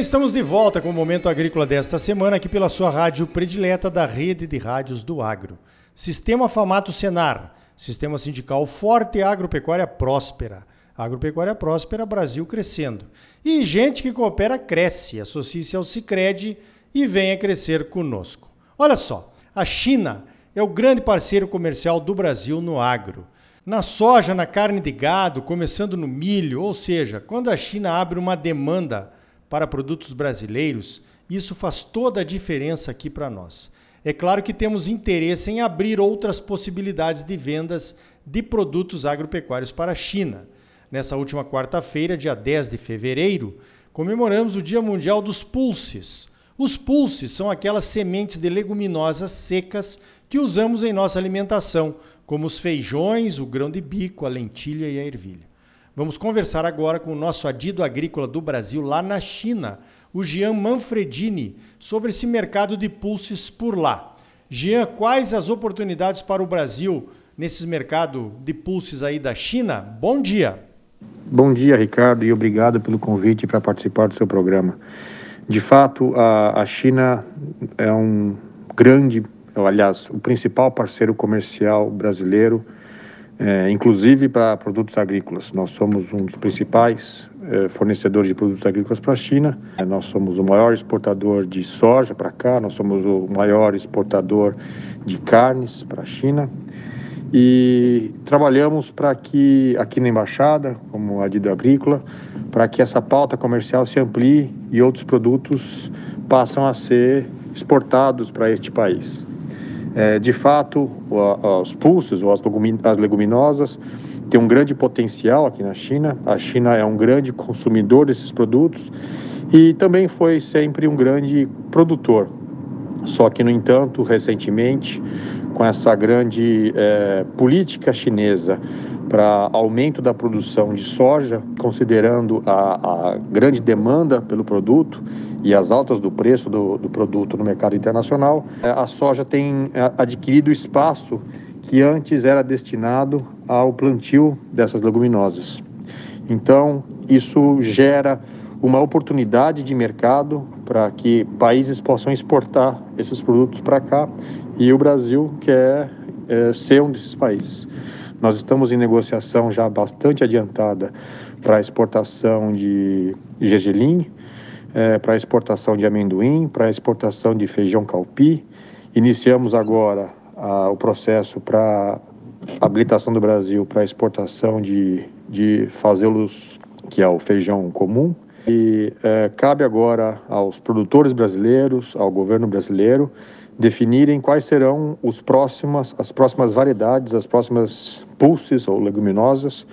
Bem, estamos de volta com o Momento Agrícola desta semana aqui pela sua rádio predileta da rede de rádios do agro. Sistema Famato Senar, sistema sindical forte e agropecuária próspera. Agropecuária próspera, Brasil crescendo. E gente que coopera cresce. Associe-se ao Cicred e venha crescer conosco. Olha só, a China é o grande parceiro comercial do Brasil no agro. Na soja, na carne de gado, começando no milho, ou seja, quando a China abre uma demanda para produtos brasileiros, isso faz toda a diferença aqui para nós. É claro que temos interesse em abrir outras possibilidades de vendas de produtos agropecuários para a China. Nessa última quarta-feira, dia 10 de fevereiro, comemoramos o Dia Mundial dos Pulses. Os pulses são aquelas sementes de leguminosas secas que usamos em nossa alimentação, como os feijões, o grão de bico, a lentilha e a ervilha. Vamos conversar agora com o nosso adido agrícola do Brasil lá na China, o Jean Manfredini, sobre esse mercado de pulses por lá. Jean, quais as oportunidades para o Brasil nesses mercados de pulses aí da China? Bom dia! Bom dia, Ricardo, e obrigado pelo convite para participar do seu programa. De fato, a, a China é um grande, aliás, o principal parceiro comercial brasileiro, é, inclusive para produtos agrícolas. Nós somos um dos principais é, fornecedores de produtos agrícolas para a China. É, nós somos o maior exportador de soja para cá, nós somos o maior exportador de carnes para a China e trabalhamos para que aqui na embaixada, como Adido Agrícola, para que essa pauta comercial se amplie e outros produtos passam a ser exportados para este país. É, de fato, os pulsos ou as leguminosas têm um grande potencial aqui na China. A China é um grande consumidor desses produtos e também foi sempre um grande produtor. Só que, no entanto, recentemente, com essa grande é, política chinesa para aumento da produção de soja, considerando a, a, grande demanda pelo produto e as altas do preço do, do produto no mercado internacional, é, a soja tem é, adquirido espaço que antes era destinado ao plantio dessas leguminosas. Então, isso gera uma oportunidade de mercado para que países possam exportar esses produtos para cá e o Brasil quer é, ser um desses países. Nós estamos em negociação já bastante adiantada para exportação de gergelim, é, para exportação de amendoim, para exportação de feijão calpi. Iniciamos agora a, o processo para habilitação do Brasil para exportação de, de fazelos, que é o feijão comum. E é, cabe agora aos produtores brasileiros, ao governo brasileiro, definirem quais serão os próximas, as próximas variedades, as próximas pulses ou leguminosas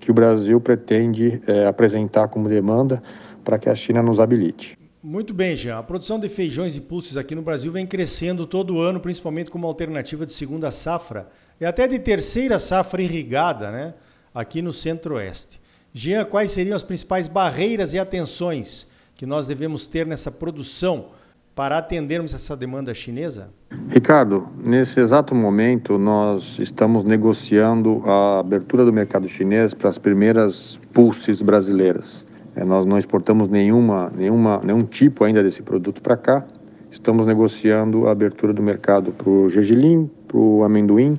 que o Brasil pretende é, apresentar como demanda para que a China nos habilite. Muito bem, Jean. A produção de feijões e pulses aqui no Brasil vem crescendo todo ano, principalmente como alternativa de segunda safra e até de terceira safra irrigada, né? Aqui no Centro-Oeste. Jean, quais seriam as principais barreiras e atenções que nós devemos ter nessa produção para atendermos essa demanda chinesa? Ricardo, nesse exato momento nós estamos negociando a abertura do mercado chinês para as primeiras pulses brasileiras. É, nós não exportamos nenhuma, nenhuma, nenhum tipo ainda desse produto para cá. Estamos negociando a abertura do mercado para o gergelim, para o amendoim,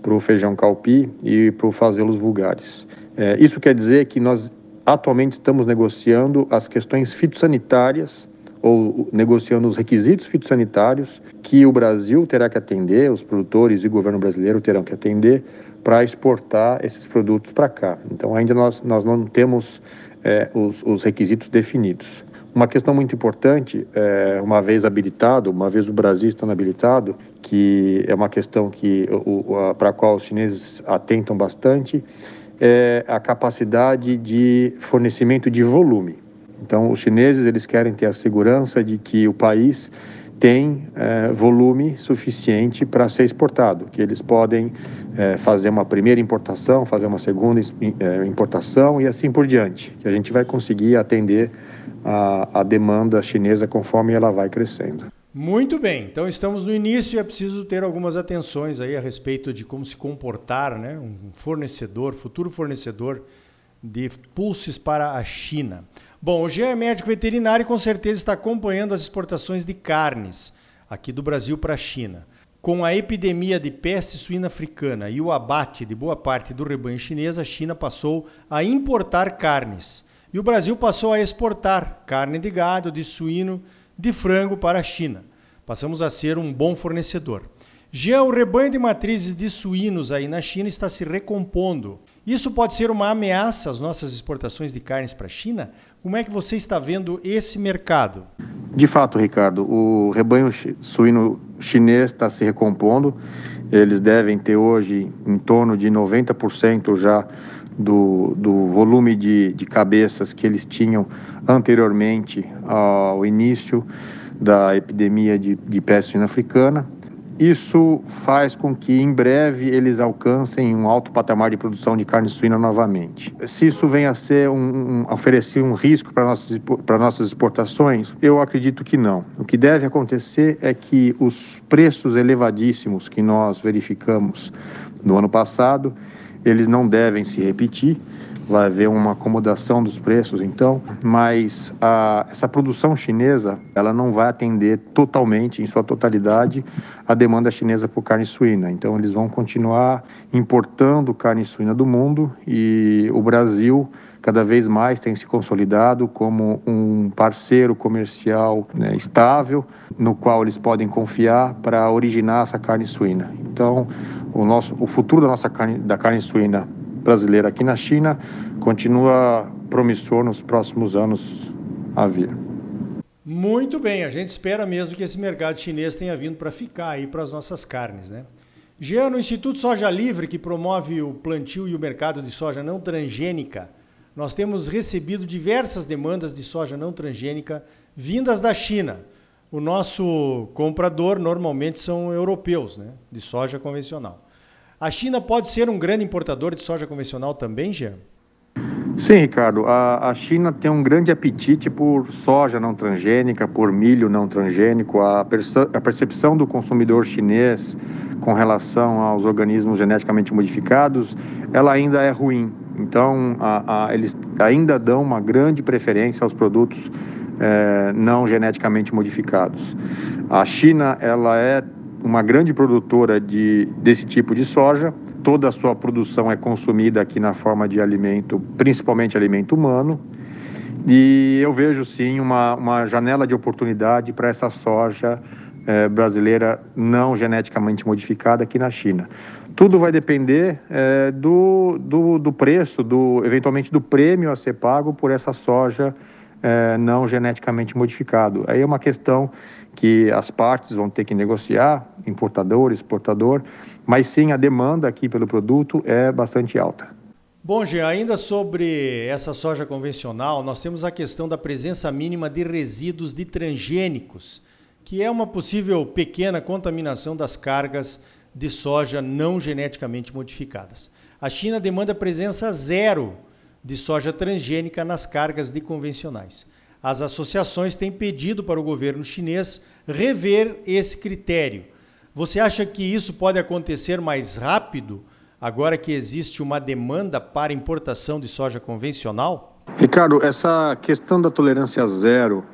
para o feijão calpi e para o fazelos vulgares. É, isso quer dizer que nós atualmente estamos negociando as questões fitossanitárias ou negociando os requisitos fitossanitários que o Brasil terá que atender, os produtores e o governo brasileiro terão que atender para exportar esses produtos para cá. Então, ainda nós, nós não temos é, os, os, requisitos definidos. Uma questão muito importante, é, uma vez habilitado, uma vez o Brasil estando habilitado, que é uma questão que para a qual os chineses atentam bastante, é a capacidade de fornecimento de volume. Então, os chineses eles querem ter a segurança de que o país tem é, volume suficiente para ser exportado, que eles podem é, fazer uma primeira importação, fazer uma segunda é, importação e assim por diante, que a gente vai conseguir atender a, a demanda chinesa conforme ela vai crescendo. Muito bem, então estamos no início e é preciso ter algumas atenções aí a respeito de como se comportar, né? Um fornecedor, futuro fornecedor de pulses para a China. Bom, o Jean é médico veterinário e com certeza está acompanhando as exportações de carnes aqui do Brasil para a China. Com a epidemia de peste suína africana e o abate de boa parte do rebanho chinês, a China passou a importar carnes. E o Brasil passou a exportar carne de gado, de suíno, de frango para a China. Passamos a ser um bom fornecedor. Já o rebanho de matrizes de suínos aí na China está se recompondo. Isso pode ser uma ameaça às nossas exportações de carnes para a China? Como é que você está vendo esse mercado? De fato, Ricardo, o rebanho suíno chinês está se recompondo. Eles devem ter hoje em torno de 90% já do, do volume de, de cabeças que eles tinham anteriormente ao início da epidemia de, de peste suína africana. Isso faz com que em breve eles alcancem um alto patamar de produção de carne suína novamente. Se isso vem a ser um, um oferecer um risco para nossas para nossas exportações, eu acredito que não. O que deve acontecer é que os preços elevadíssimos que nós verificamos no ano passado, eles não devem se repetir vai haver uma acomodação dos preços, então, mas a, essa produção chinesa, ela não vai atender totalmente, em sua totalidade, a demanda chinesa por carne suína. Então, eles vão continuar importando carne suína do mundo e o Brasil cada vez mais tem se consolidado como um parceiro comercial né, estável, no qual eles podem confiar para originar essa carne suína. Então, o nosso, o futuro da nossa carne, da carne suína brasileira aqui na China continua promissor nos próximos anos a vir. Muito bem, a gente espera mesmo que esse mercado chinês tenha vindo para ficar aí para as nossas carnes, né? Já no Instituto Soja Livre, que promove o plantio e o mercado de soja não transgênica, nós temos recebido diversas demandas de soja não transgênica vindas da China. O nosso comprador normalmente são europeus, né, de soja convencional. A China pode ser um grande importador de soja convencional também, Jean? Sim, Ricardo. A, a, China tem um grande apetite por soja não transgênica, por milho não transgênico. A, perce, a percepção do consumidor chinês com relação aos organismos geneticamente modificados, ela ainda é ruim. Então, a, eles ainda dão uma grande preferência aos produtos é, não geneticamente modificados. A China, ela é uma grande produtora de, desse tipo de soja. Toda a sua produção é consumida aqui na forma de alimento, principalmente alimento humano. E eu vejo sim uma, uma janela de oportunidade para essa soja é, brasileira não geneticamente modificada aqui na China. Tudo vai depender é, do, do, do, preço, do eventualmente do prêmio a ser pago por essa soja é, não geneticamente modificado. Aí é uma questão que as partes vão ter que negociar, importador, exportador, mas sim a demanda aqui pelo produto é bastante alta. Bom, Jean, ainda sobre essa soja convencional, nós temos a questão da presença mínima de resíduos de transgênicos, que é uma possível pequena contaminação das cargas de soja não geneticamente modificadas. A China demanda presença zero de soja transgênica nas cargas de convencionais as associações têm pedido para o governo chinês rever esse critério. Você acha que isso pode acontecer mais rápido agora que existe uma demanda para importação de soja convencional? Ricardo, essa questão da tolerância zero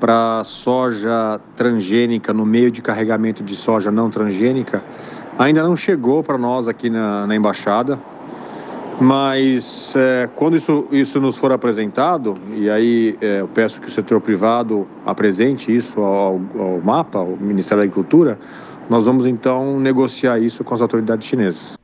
para soja transgênica no meio de carregamento de soja não transgênica ainda não chegou para nós aqui na, na embaixada. Mas é, quando isso, isso nos for apresentado, e aí é, eu peço que o setor privado apresente isso ao, ao MAPA, ao Ministério da Agricultura, nós vamos então negociar isso com as autoridades chinesas.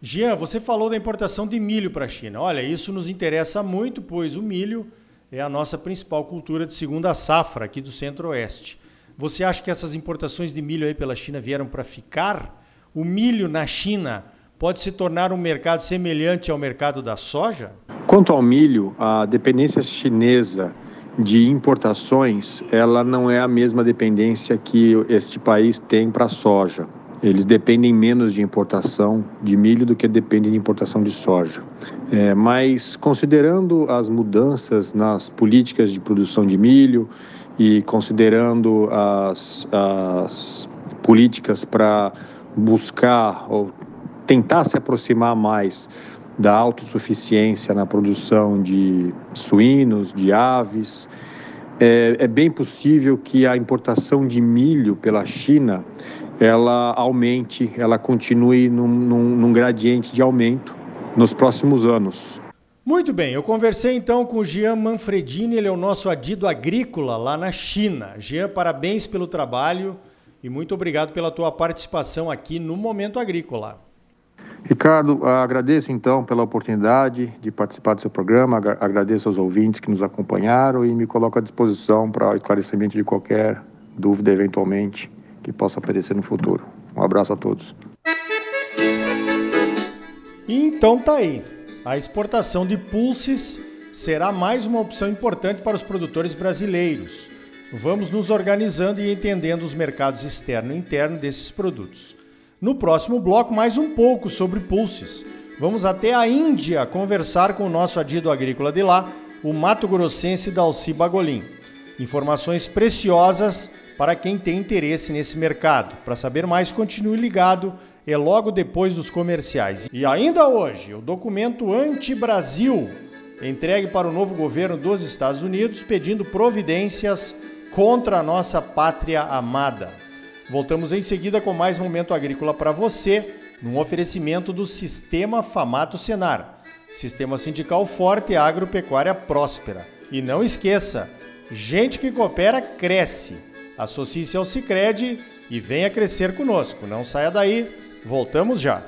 Jean, você falou da importação de milho para a China. Olha, isso nos interessa muito, pois o milho é a nossa principal cultura de segunda safra aqui do Centro-Oeste. Você acha que essas importações de milho aí pela China vieram para ficar? O milho na China pode se tornar um mercado semelhante ao mercado da soja? Quanto ao milho, a dependência chinesa de importações, ela não é a mesma dependência que este país tem para a soja. Eles dependem menos de importação de milho do que dependem de importação de soja. É, mas considerando as mudanças nas políticas de produção de milho e considerando as, as políticas para buscar ou tentar se aproximar mais da autossuficiência na produção de suínos, de aves. É, é, bem possível que a importação de milho pela China ela aumente, ela continue num, num, num gradiente de aumento nos próximos anos. Muito bem, eu conversei então com o Jean Manfredini, ele é o nosso adido agrícola lá na China. Jean, parabéns pelo trabalho e muito obrigado pela tua participação aqui no Momento Agrícola. Ricardo, agradeço então pela oportunidade de participar do seu programa, agradeço aos ouvintes que nos acompanharam e me coloco à disposição para o esclarecimento de qualquer dúvida eventualmente que possa aparecer no futuro. Um abraço a todos. Então tá aí. A exportação de pulses será mais uma opção importante para os produtores brasileiros. Vamos nos organizando e entendendo os mercados externo e interno desses produtos. No próximo bloco, mais um pouco sobre pulses. Vamos até a Índia conversar com o nosso adido agrícola de lá, o Mato Grossense Dalci Bagolin. Informações preciosas para quem tem interesse nesse mercado. Para saber mais, continue ligado, é logo depois dos comerciais. E ainda hoje, o documento Anti-Brasil, entregue para o novo governo dos Estados Unidos, pedindo providências contra a nossa pátria amada. Voltamos em seguida com mais momento agrícola para você, num oferecimento do Sistema Famato Senar. Sistema sindical forte e agropecuária próspera. E não esqueça, gente que coopera cresce. Associe-se ao Sicredi e venha crescer conosco. Não saia daí, voltamos já.